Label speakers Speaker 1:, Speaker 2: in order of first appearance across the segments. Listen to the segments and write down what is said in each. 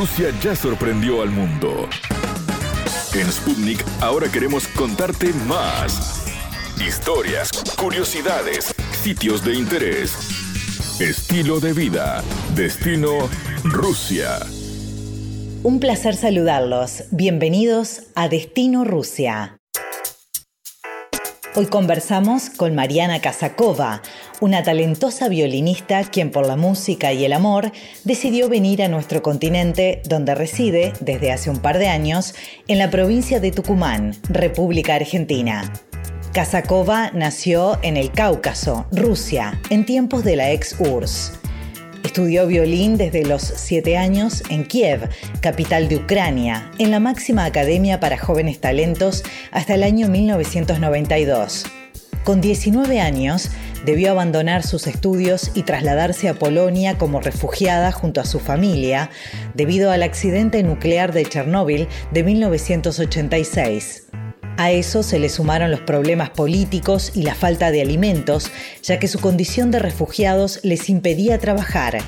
Speaker 1: Rusia ya sorprendió al mundo. En Sputnik ahora queremos contarte más. Historias, curiosidades, sitios de interés, estilo de vida, destino Rusia.
Speaker 2: Un placer saludarlos. Bienvenidos a Destino Rusia. Hoy conversamos con Mariana Kazakova, una talentosa violinista quien por la música y el amor decidió venir a nuestro continente donde reside desde hace un par de años en la provincia de Tucumán, República Argentina. Kazakova nació en el Cáucaso, Rusia, en tiempos de la ex URSS. Estudió violín desde los 7 años en Kiev, capital de Ucrania, en la máxima academia para jóvenes talentos hasta el año 1992. Con 19 años, debió abandonar sus estudios y trasladarse a Polonia como refugiada junto a su familia debido al accidente nuclear de Chernóbil de 1986. A eso se le sumaron los problemas políticos y la falta de alimentos, ya que su condición de refugiados les impedía trabajar.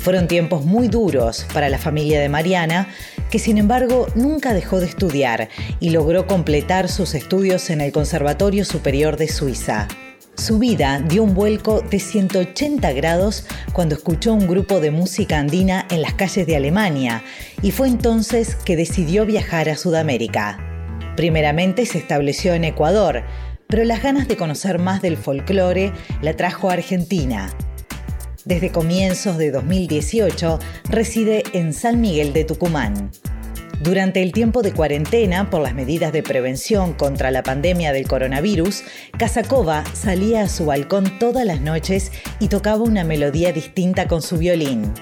Speaker 2: Fueron tiempos muy duros para la familia de Mariana, que sin embargo nunca dejó de estudiar y logró completar sus estudios en el Conservatorio Superior de Suiza. Su vida dio un vuelco de 180 grados cuando escuchó un grupo de música andina en las calles de Alemania y fue entonces que decidió viajar a Sudamérica. Primeramente se estableció en Ecuador, pero las ganas de conocer más del folclore la trajo a Argentina. Desde comienzos de 2018 reside en San Miguel de Tucumán. Durante el tiempo de cuarentena por las medidas de prevención contra la pandemia del coronavirus, Casacova salía a su balcón todas las noches y tocaba una melodía distinta con su violín.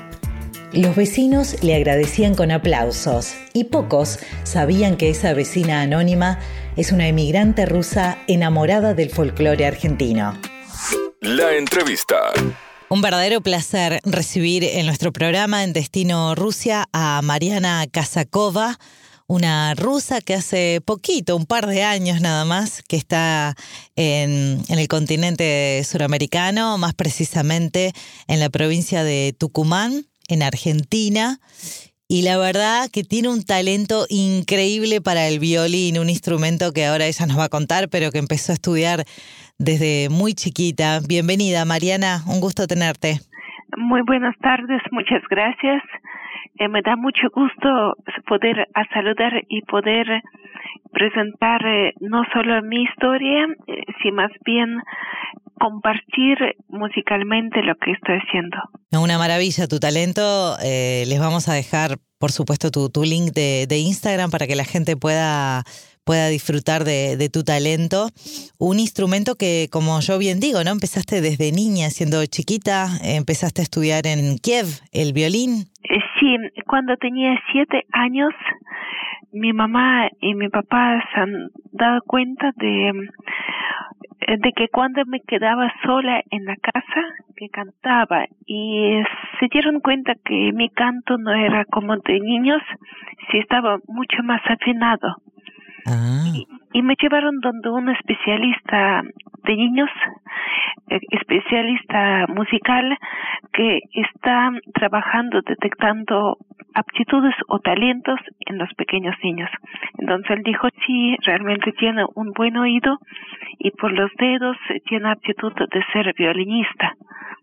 Speaker 2: Los vecinos le agradecían con aplausos y pocos sabían que esa vecina anónima es una emigrante rusa enamorada del folclore argentino.
Speaker 1: La entrevista.
Speaker 2: Un verdadero placer recibir en nuestro programa en Destino Rusia a Mariana Kazakova, una rusa que hace poquito, un par de años nada más, que está en, en, el continente suramericano, más precisamente en la provincia de Tucumán en Argentina y la verdad que tiene un talento increíble para el violín, un instrumento que ahora ella nos va a contar, pero que empezó a estudiar desde muy chiquita. Bienvenida, Mariana, un gusto tenerte.
Speaker 3: Muy buenas tardes, muchas gracias. Eh, me da mucho gusto poder saludar y poder presentar eh, no solo mi historia, eh, sino más bien compartir musicalmente lo que estoy haciendo.
Speaker 2: Una maravilla tu talento. Eh, les vamos a dejar, por supuesto, tu, tu link de, de, Instagram para que la gente pueda, pueda disfrutar de, de, tu talento. Un instrumento que, como yo bien digo, ¿no? Empezaste desde niña, siendo chiquita, empezaste a estudiar en Kiev, el violín.
Speaker 3: Sí, cuando tenía siete años, mi mamá y mi papá se han dado cuenta de de que cuando me quedaba sola en la casa que cantaba y se dieron cuenta que mi canto no era como de niños, sí estaba mucho más afinado. Ah. Y, y, me llevaron donde un especialista de niños, eh, especialista musical, que está trabajando detectando aptitudes o talentos en los pequeños niños. Entonces él dijo, sí, realmente tiene un buen oído y por los dedos tiene aptitud de ser violinista.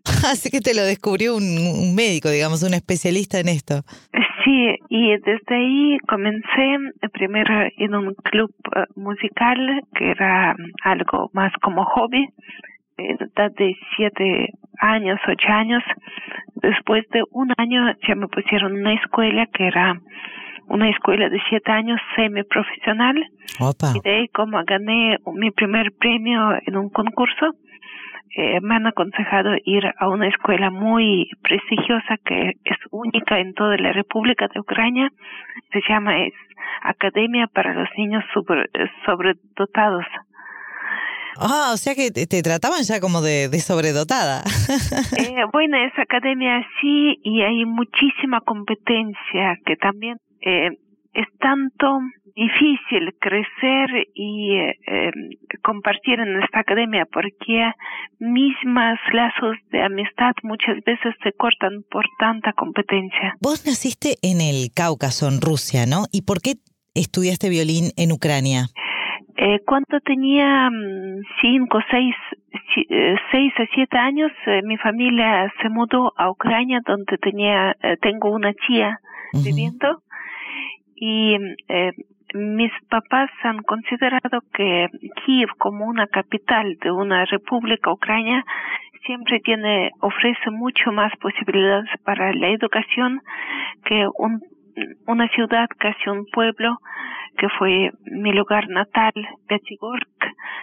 Speaker 2: Así que te lo descubrió un, médico, digamos, un especialista en esto.
Speaker 3: Sí, y desde ahí comencé primero en un club eh, musical que era algo más como hobby, edad de siete años, ocho años. Después de un año ya me pusieron una escuela que era una escuela de siete años semiprofesional. Opa. Y de ahí como gané mi primer premio en un concurso, eh, me han aconsejado ir a una escuela muy prestigiosa que es única en toda la República de Ucrania. Se llama es Academia para los Niños sobre, Sobredotados.
Speaker 2: Ah, o sea que te, trataban ya como de, de sobredotada.
Speaker 3: eh, bueno, esa academia sí y hay muchísima competencia que también eh, es tanto difícil crecer y eh, compartir en esta academia porque mismas lazos de amistad muchas veces se cortan por tanta competencia.
Speaker 2: Vos naciste en el Cáucaso, en Rusia, ¿no? ¿Y por qué estudiaste violín en Ucrania?
Speaker 3: Eh, cuando tenía mm, cinco, seis, eh, seis a siete años, eh, mi familia se mudó a Ucrania, donde tenía, tengo una tía viviendo, y mis papás han considerado que Kiev como una capital de una república ucrania siempre tiene ofrece mucho más posibilidades para la educación que un, una ciudad casi un pueblo que fue mi lugar natal, Pettigorsk,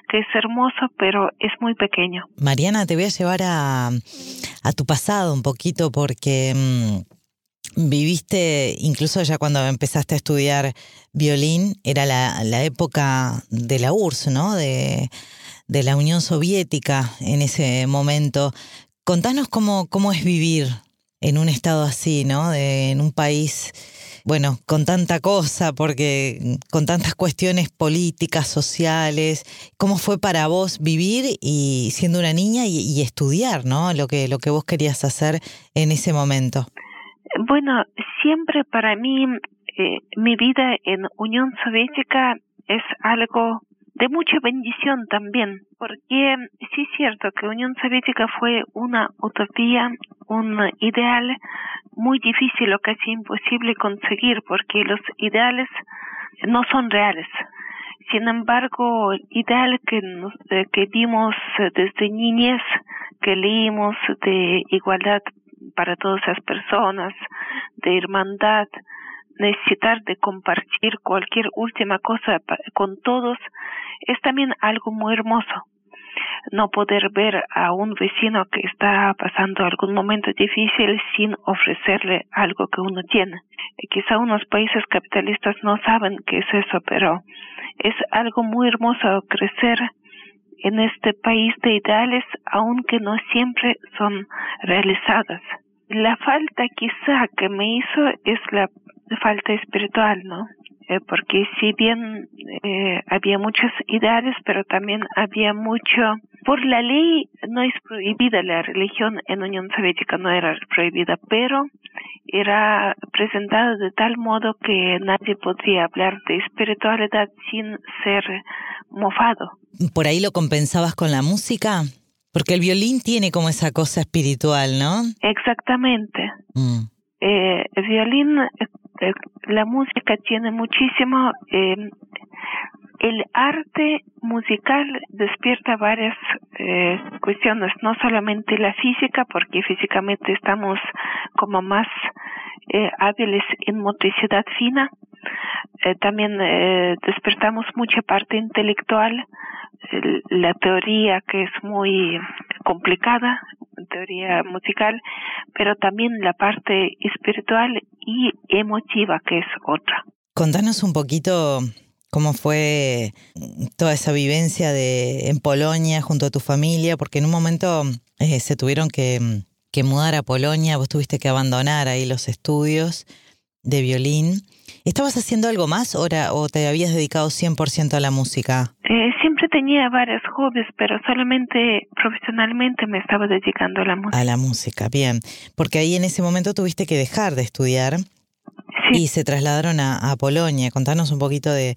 Speaker 3: que es hermoso, pero es muy pequeño.
Speaker 2: Mariana, te voy a llevar a, a tu pasado un poquito porque mm, viviste, incluso ya cuando empezaste a estudiar violín, era la, la época de la URSS, ¿no? De, de la Unión Soviética en ese momento. Contanos cómo, cómo es vivir en un estado así, ¿no? De, en un país bueno, con tanta cosa, porque con tantas cuestiones políticas, sociales, ¿cómo fue para vos vivir y siendo una niña y, estudiar, ¿no? Lo que, lo que vos querías hacer en ese momento.
Speaker 3: Bueno, siempre para mí eh, mi vida en Unión Soviética es algo de mucha bendición también, porque sí es cierto que Unión Soviética fue una utopía, un ideal muy difícil o casi imposible conseguir, porque los ideales no son reales. Sin embargo, el ideal que, eh, que vimos desde niñez, que leímos de igualdad para todas las personas, de hermandad, necesitar de compartir cualquier última cosa con todos es también algo muy hermoso. No poder ver a un vecino que está pasando algún momento difícil sin ofrecerle algo que uno tiene. quizá unos países capitalistas no saben qué es eso, pero es algo muy hermoso crecer en este país de ideales, aunque no siempre son realizadas. La falta quizá que me hizo es la falta espiritual, ¿no? Eh, porque si bien eh, había muchos ideales, pero también había mucho, por la ley no es prohibida la religión en Unión Soviética, no era prohibida, pero era presentada de tal modo que nadie podría hablar de espiritualidad sin ser mofado.
Speaker 2: ¿Por ahí lo compensabas con la música? Porque el violín tiene como esa cosa espiritual, ¿no?
Speaker 3: Exactamente. Mm. Eh, el violín la música tiene muchísimo, eh, el arte musical despierta varias eh, cuestiones, no solamente la física, porque físicamente estamos como más eh, hábiles en motricidad fina, eh, también eh, despertamos mucha parte intelectual, la teoría que es muy complicada, teoría musical, pero también la parte espiritual y emotiva que es otra.
Speaker 2: Contanos un poquito cómo fue toda esa vivencia de en Polonia junto a tu familia, porque en un momento eh, se tuvieron que, que mudar a Polonia, vos tuviste que abandonar ahí los estudios de violín. ¿Estabas haciendo algo más o, o te habías dedicado 100% a la música?
Speaker 3: Eh, siempre tenía varios hobbies, pero solamente profesionalmente me estaba dedicando a la música.
Speaker 2: A la música, bien. Porque ahí en ese momento tuviste que dejar de estudiar y se trasladaron a, Polonia. Contanos un poquito de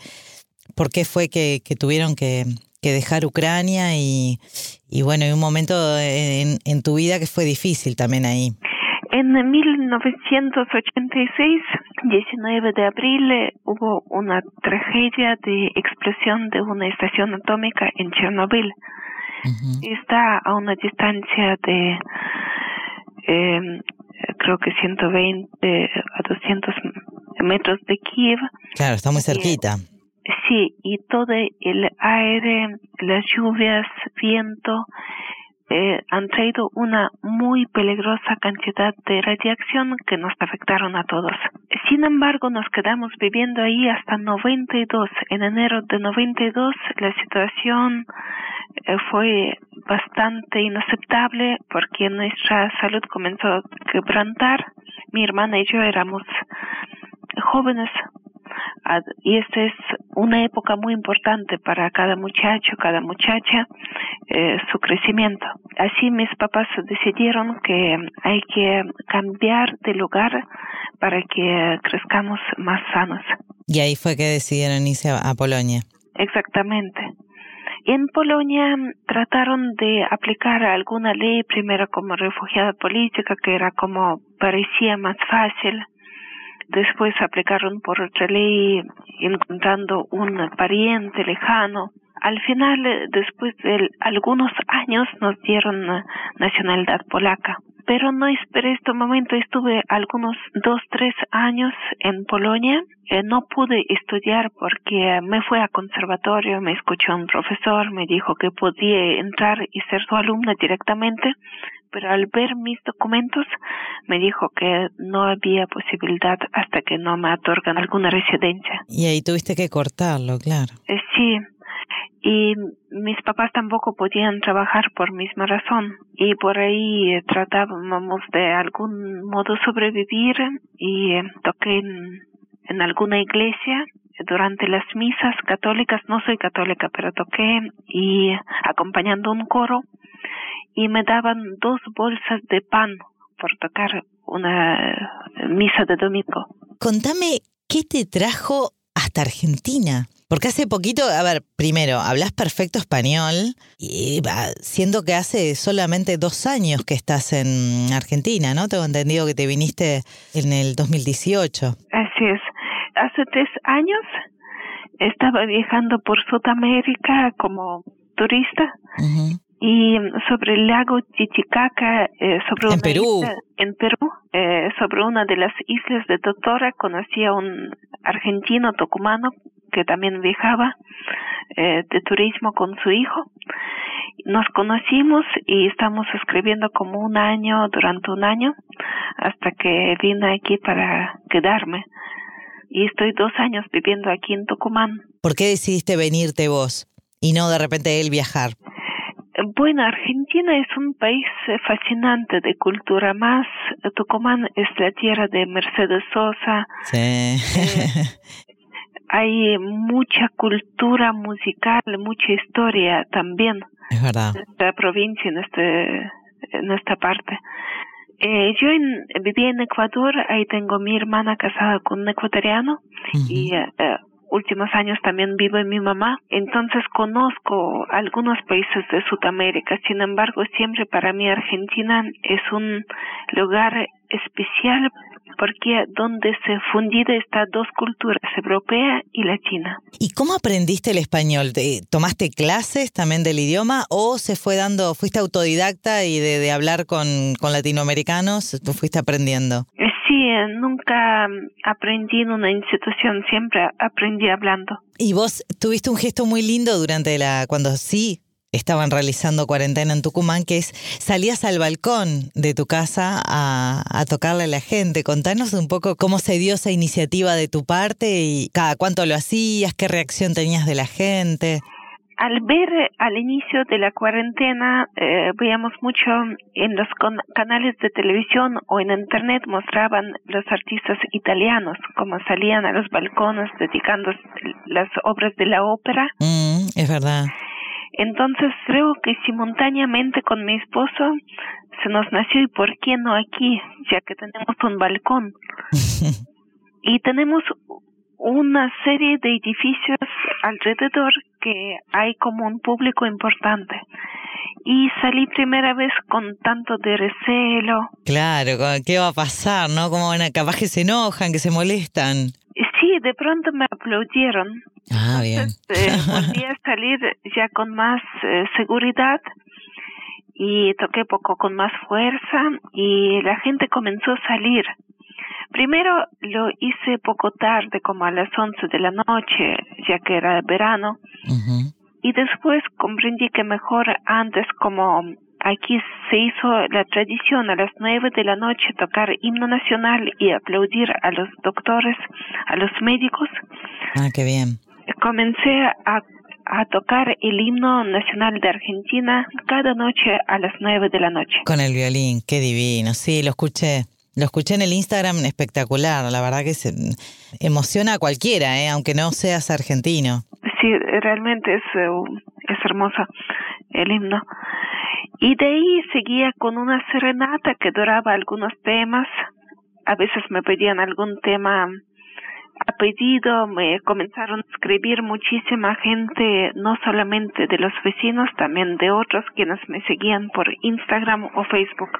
Speaker 2: por qué fue que, tuvieron que, dejar Ucrania y, y bueno, hay un momento en, en tu vida que fue difícil también ahí.
Speaker 3: En 1986, 19 de abril, hubo una tragedia de explosión de una estación atómica en Chernobyl. Está a una distancia de, eh, creo que 120 a 200 metros de Kiev.
Speaker 2: Claro, está muy cerquita.
Speaker 3: sí, y todo el aire, las lluvias, viento, eh, han traído una muy peligrosa cantidad de radiación que nos afectaron a todos. Sin embargo, nos quedamos viviendo ahí hasta 92. En enero de 92 la situación eh, fue bastante inaceptable porque nuestra salud comenzó a quebrantar. Mi hermana y yo éramos jóvenes, y esta es una época muy importante para cada muchacho, cada muchacha, eh, su crecimiento. Así mis papás decidieron que hay que cambiar de lugar para que crezcamos más sanos.
Speaker 2: Y ahí fue que decidieron irse a Polonia.
Speaker 3: Exactamente. En Polonia trataron de aplicar alguna ley, primero como refugiada política, que era como parecía más fácil. Después aplicaron por otra ley encontrando un pariente lejano. Al final, después de algunos años, nos dieron nacionalidad polaca pero no esperé este momento. Estuve algunos dos, tres años en Polonia. Eh, no pude estudiar porque me fui a conservatorio, me escuchó un profesor, me dijo que podía entrar y ser su alumna directamente, pero al ver mis documentos me dijo que no había posibilidad hasta que no me otorgan alguna residencia.
Speaker 2: Y ahí tuviste que cortarlo, claro.
Speaker 3: Eh, sí, y mis papás tampoco podían trabajar por misma razón y por ahí tratábamos de algún modo sobrevivir y eh, toqué en, en alguna iglesia durante las misas católicas, no soy católica, pero toqué y acompañando un coro y me daban dos bolsas de pan por tocar una misa de domingo.
Speaker 2: Contame, ¿qué te trajo hasta Argentina? Porque hace poquito, a ver, primero, hablas perfecto español, y siendo que hace solamente dos años que estás en Argentina, ¿no? Tengo entendido que te viniste en el 2018.
Speaker 3: Así es. Hace tres años estaba viajando por Sudamérica como turista. Y sobre el lago Titicaca, eh, sobre
Speaker 2: en Perú,
Speaker 3: en Perú, eh, sobre una de las islas de Totora, conocí a un argentino tucumano que también viajaba eh, de turismo con su hijo. Nos conocimos y estamos escribiendo como un año, durante un año, hasta que vine aquí para quedarme. Y estoy dos años viviendo aquí en Tucumán.
Speaker 2: ¿Por qué decidiste venirte vos y no de repente él viajar?
Speaker 3: Bueno, Argentina es un país eh, fascinante de cultura más. Tucumán es la tierra de Mercedes Sosa.
Speaker 2: Sí. Eh,
Speaker 3: hay mucha cultura musical, mucha historia también.
Speaker 2: Es verdad.
Speaker 3: En esta provincia, en, este, en esta parte. Eh, yo en, viví en Ecuador, ahí tengo mi hermana casada con un ecuatoriano y eh, eh, últimos años también vivo en mi mamá, entonces conozco algunos países de Sudamérica, sin embargo siempre para mí Argentina es un lugar especial porque donde se fundida estas dos culturas, europea y latina.
Speaker 2: ¿Y cómo aprendiste el español? ¿Tomaste clases también del idioma o se fue dando, fuiste autodidacta y de, hablar con, con latinoamericanos, tú fuiste aprendiendo?
Speaker 3: Sí, eh, nunca aprendí en una institución, siempre aprendí hablando.
Speaker 2: Y vos tuviste un gesto muy lindo durante la, cuando sí estaban realizando cuarentena en Tucumán, que es salías al balcón de tu casa a, tocarle a la gente. Contanos un poco cómo se dio esa iniciativa de tu parte y cada cuánto lo hacías, qué reacción tenías de la gente.
Speaker 3: Al ver al inicio de la cuarentena, eh, veíamos mucho en los canales de televisión o en internet mostraban los artistas italianos como salían a los balcones dedicando las obras de la ópera.
Speaker 2: Mm, es verdad.
Speaker 3: Entonces creo que simultáneamente con mi esposo se nos nació y por qué no aquí, ya que tenemos un balcón. y tenemos una serie de edificios alrededor que hay como un público importante. Y salí primera vez con tanto de recelo.
Speaker 2: Claro, ¿qué va a pasar? ¿No? Como van a, capaz que se enojan, que se molestan.
Speaker 3: Sí, de pronto me aplaudieron
Speaker 2: Ah, bien.
Speaker 3: Eh, volví a salir ya con más eh, seguridad y toqué poco con más fuerza y la gente comenzó a salir. Primero lo hice poco tarde, como a las once de la noche, ya que era verano. Y después comprendí que mejor antes, como aquí se hizo la tradición a las nueve de la noche tocar himno nacional y aplaudir a los doctores, a los médicos.
Speaker 2: Ah, qué bien
Speaker 3: comencé a, a tocar el himno nacional de Argentina cada noche a las nueve de la noche.
Speaker 2: Con el violín, qué divino, sí, lo escuché. Lo escuché en el Instagram espectacular, la verdad que se emociona a cualquiera, ¿eh? aunque no seas argentino.
Speaker 3: Sí, realmente es, eh, es hermoso el himno. Y de ahí seguía con una serenata que duraba algunos temas. A veces me pedían algún tema a pedido, me comenzaron a escribir muchísima gente, no solamente de los vecinos, también de otros quienes me seguían por Instagram o Facebook.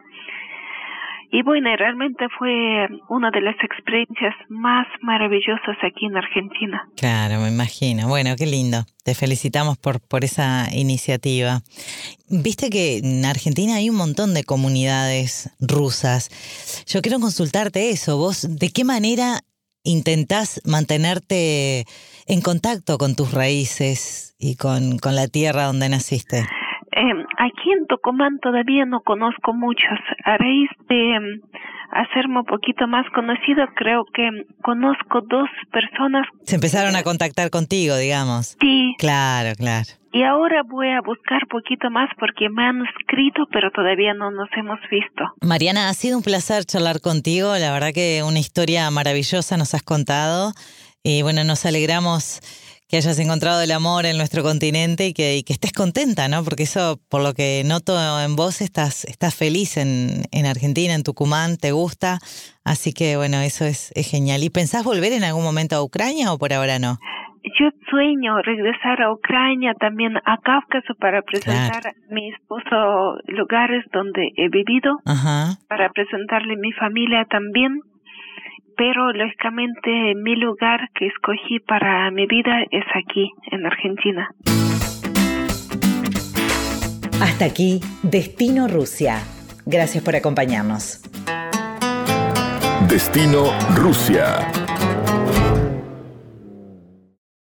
Speaker 3: Y bueno, realmente fue una de las experiencias más maravillosas aquí en Argentina.
Speaker 2: Claro, me imagino. Bueno, qué lindo. Te felicitamos por, por esa iniciativa. Viste que en Argentina hay un montón de comunidades rusas. Yo quiero consultarte eso. ¿Vos de qué manera intentás mantenerte en contacto con tus raíces y con, con la tierra donde naciste?
Speaker 3: Aquí en Tucumán todavía no conozco muchos. A raíz de em, hacerme un poquito más conocido, creo que conozco dos personas.
Speaker 2: Se empezaron a contactar contigo, digamos.
Speaker 3: Sí.
Speaker 2: Claro, claro.
Speaker 3: Y ahora voy a buscar poquito más porque me han escrito, pero todavía no nos hemos visto.
Speaker 2: Mariana, ha sido un placer charlar contigo. La verdad que una historia maravillosa nos has contado. Y bueno, nos alegramos que hayas encontrado el amor en nuestro continente y que, que, estés contenta, ¿no? Porque eso, por lo que noto en vos, estás, estás feliz en, en Argentina, en Tucumán, te gusta. Así que, bueno, eso es, es, genial. ¿Y pensás volver en algún momento a Ucrania o por ahora no?
Speaker 3: Yo sueño regresar a Ucrania, también a Cáucaso, para presentar claro. a mi esposo lugares donde he vivido,
Speaker 2: Ajá.
Speaker 3: para presentarle mi familia también pero lógicamente mi lugar que escogí para mi vida es aquí, en Argentina.
Speaker 2: Hasta aquí, Destino Rusia. Gracias por acompañarnos.
Speaker 1: Destino Rusia.